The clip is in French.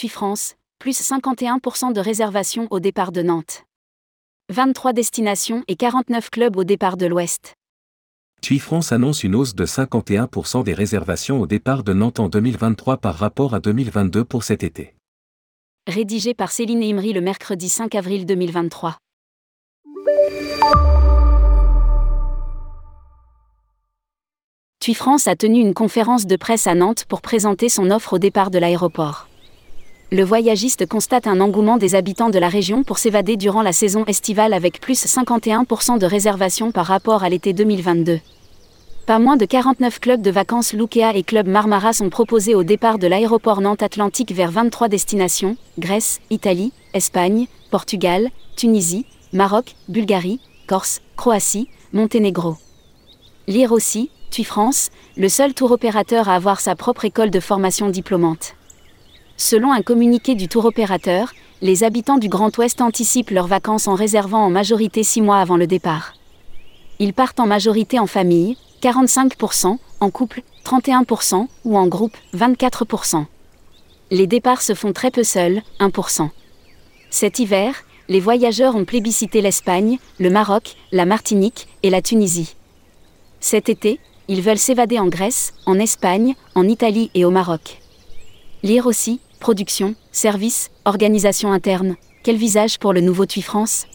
TUI France, plus 51% de réservations au départ de Nantes. 23 destinations et 49 clubs au départ de l'Ouest. TUI France annonce une hausse de 51% des réservations au départ de Nantes en 2023 par rapport à 2022 pour cet été. Rédigé par Céline Imri le mercredi 5 avril 2023. TUI France a tenu une conférence de presse à Nantes pour présenter son offre au départ de l'aéroport. Le voyagiste constate un engouement des habitants de la région pour s'évader durant la saison estivale avec plus 51% de réservations par rapport à l'été 2022. Pas moins de 49 clubs de vacances Lukea et Club Marmara sont proposés au départ de l'aéroport Nantes-Atlantique vers 23 destinations Grèce, Italie, Espagne, Portugal, Tunisie, Maroc, Bulgarie, Corse, Croatie, Monténégro. Lire aussi, TUI France, le seul tour opérateur à avoir sa propre école de formation diplômante. Selon un communiqué du tour opérateur, les habitants du Grand Ouest anticipent leurs vacances en réservant en majorité 6 mois avant le départ. Ils partent en majorité en famille, 45%, en couple, 31%, ou en groupe, 24%. Les départs se font très peu seuls, 1%. Cet hiver, les voyageurs ont plébiscité l'Espagne, le Maroc, la Martinique et la Tunisie. Cet été, ils veulent s'évader en Grèce, en Espagne, en Italie et au Maroc. Lire aussi, production, service, organisation interne, quel visage pour le nouveau TUI France?